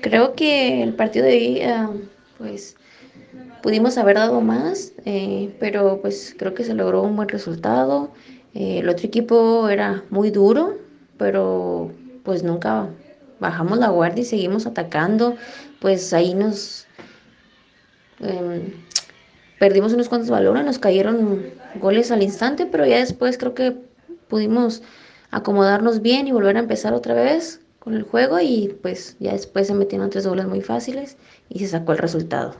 Creo que el partido de hoy, ah, pues pudimos haber dado más, eh, pero pues creo que se logró un buen resultado. Eh, el otro equipo era muy duro, pero pues nunca bajamos la guardia y seguimos atacando. Pues ahí nos em, perdimos unos cuantos balones, nos cayeron goles al instante, pero ya después creo que pudimos acomodarnos bien y volver a empezar otra vez con el juego y pues ya después se metieron tres goles muy fáciles y se sacó el resultado.